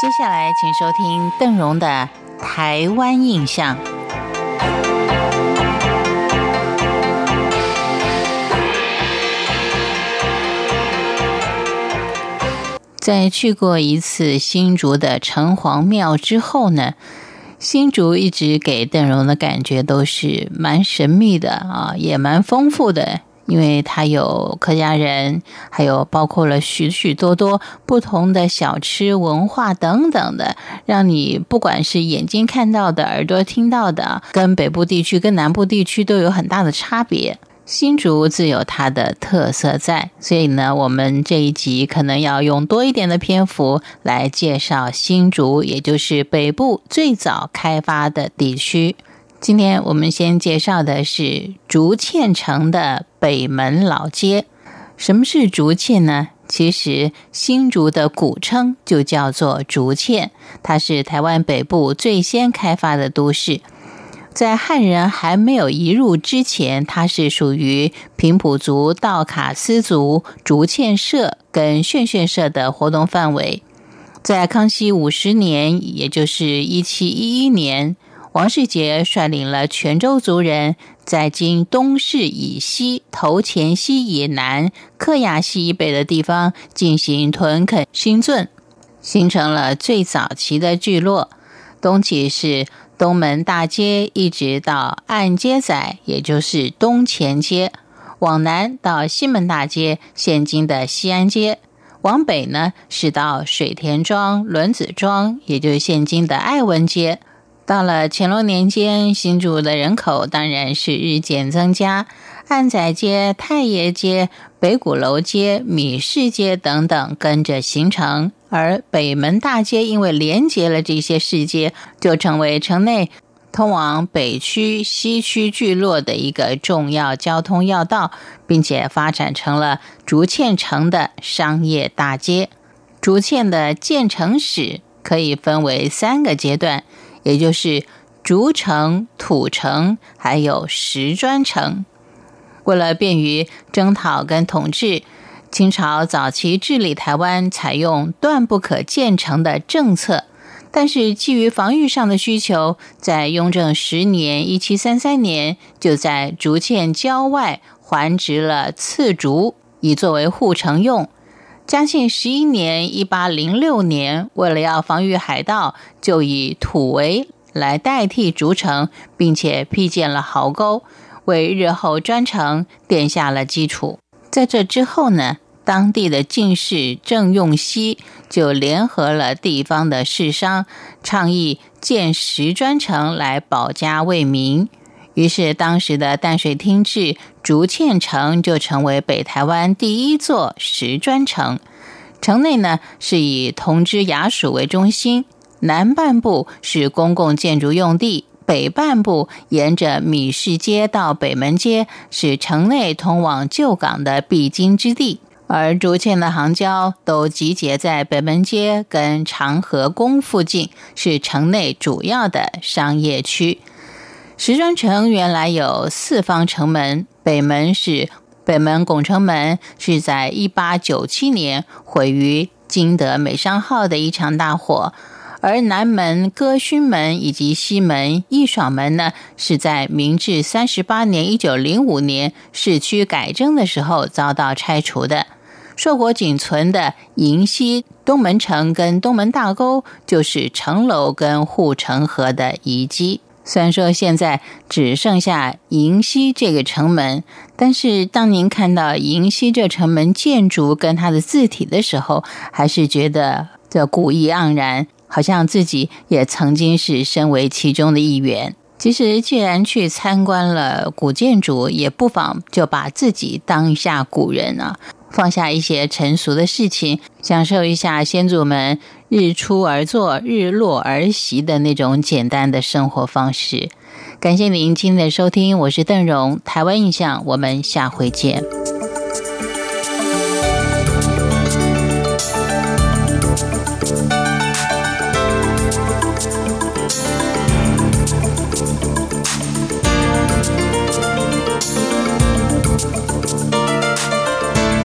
接下来，请收听邓荣的《台湾印象》。在去过一次新竹的城隍庙之后呢，新竹一直给邓荣的感觉都是蛮神秘的啊，也蛮丰富的。因为它有客家人，还有包括了许许多多不同的小吃文化等等的，让你不管是眼睛看到的、耳朵听到的，跟北部地区、跟南部地区都有很大的差别。新竹自有它的特色在，所以呢，我们这一集可能要用多一点的篇幅来介绍新竹，也就是北部最早开发的地区。今天我们先介绍的是竹堑城的北门老街。什么是竹堑呢？其实新竹的古称就叫做竹堑，它是台湾北部最先开发的都市。在汉人还没有移入之前，它是属于平埔族、道卡斯族竹堑社跟炫炫社的活动范围。在康熙五十年，也就是一七一一年。王世杰率领了泉州族人，在今东市以西、头前溪以南、克雅溪以北的地方进行屯垦新圳，形成了最早期的聚落。东起是东门大街，一直到岸街仔，也就是东前街；往南到西门大街，现今的西安街；往北呢是到水田庄、轮子庄，也就是现今的爱文街。到了乾隆年间，新竹的人口当然是日渐增加，安仔街、太爷街、北鼓楼街、米市街等等跟着形成，而北门大街因为连接了这些市街，就成为城内通往北区、西区聚落的一个重要交通要道，并且发展成了竹堑城的商业大街。竹堑的建成史可以分为三个阶段。也就是竹城、土城，还有石砖城。为了便于征讨跟统治，清朝早期治理台湾采用断不可建城的政策。但是基于防御上的需求，在雍正十年（一七三三年），就在竹堑郊外还植了刺竹，以作为护城用。嘉庆十一年（一八零六年），为了要防御海盗，就以土围来代替竹城，并且辟建了壕沟，为日后砖城奠下了基础。在这之后呢，当地的进士郑用锡就联合了地方的士商，倡议建石砖城来保家卫民。于是，当时的淡水厅治竹堑城就成为北台湾第一座石砖城。城内呢是以铜枝衙署为中心，南半部是公共建筑用地，北半部沿着米市街到北门街是城内通往旧港的必经之地。而竹堑的行交都集结在北门街跟长河宫附近，是城内主要的商业区。石砖城原来有四方城门，北门是北门拱城门，是在一八九七年毁于金德美商号的一场大火；而南门歌勋门以及西门义爽门呢，是在明治三十八年（一九零五年）市区改正的时候遭到拆除的。硕果仅存的银溪东门城跟东门大沟，就是城楼跟护城河的遗迹。虽然说现在只剩下银溪这个城门，但是当您看到银溪这城门建筑跟它的字体的时候，还是觉得这古意盎然，好像自己也曾经是身为其中的一员。其实，既然去参观了古建筑，也不妨就把自己当一下古人啊。放下一些成熟的事情，享受一下先祖们日出而作、日落而息的那种简单的生活方式。感谢您今天的收听，我是邓荣，台湾印象，我们下回见。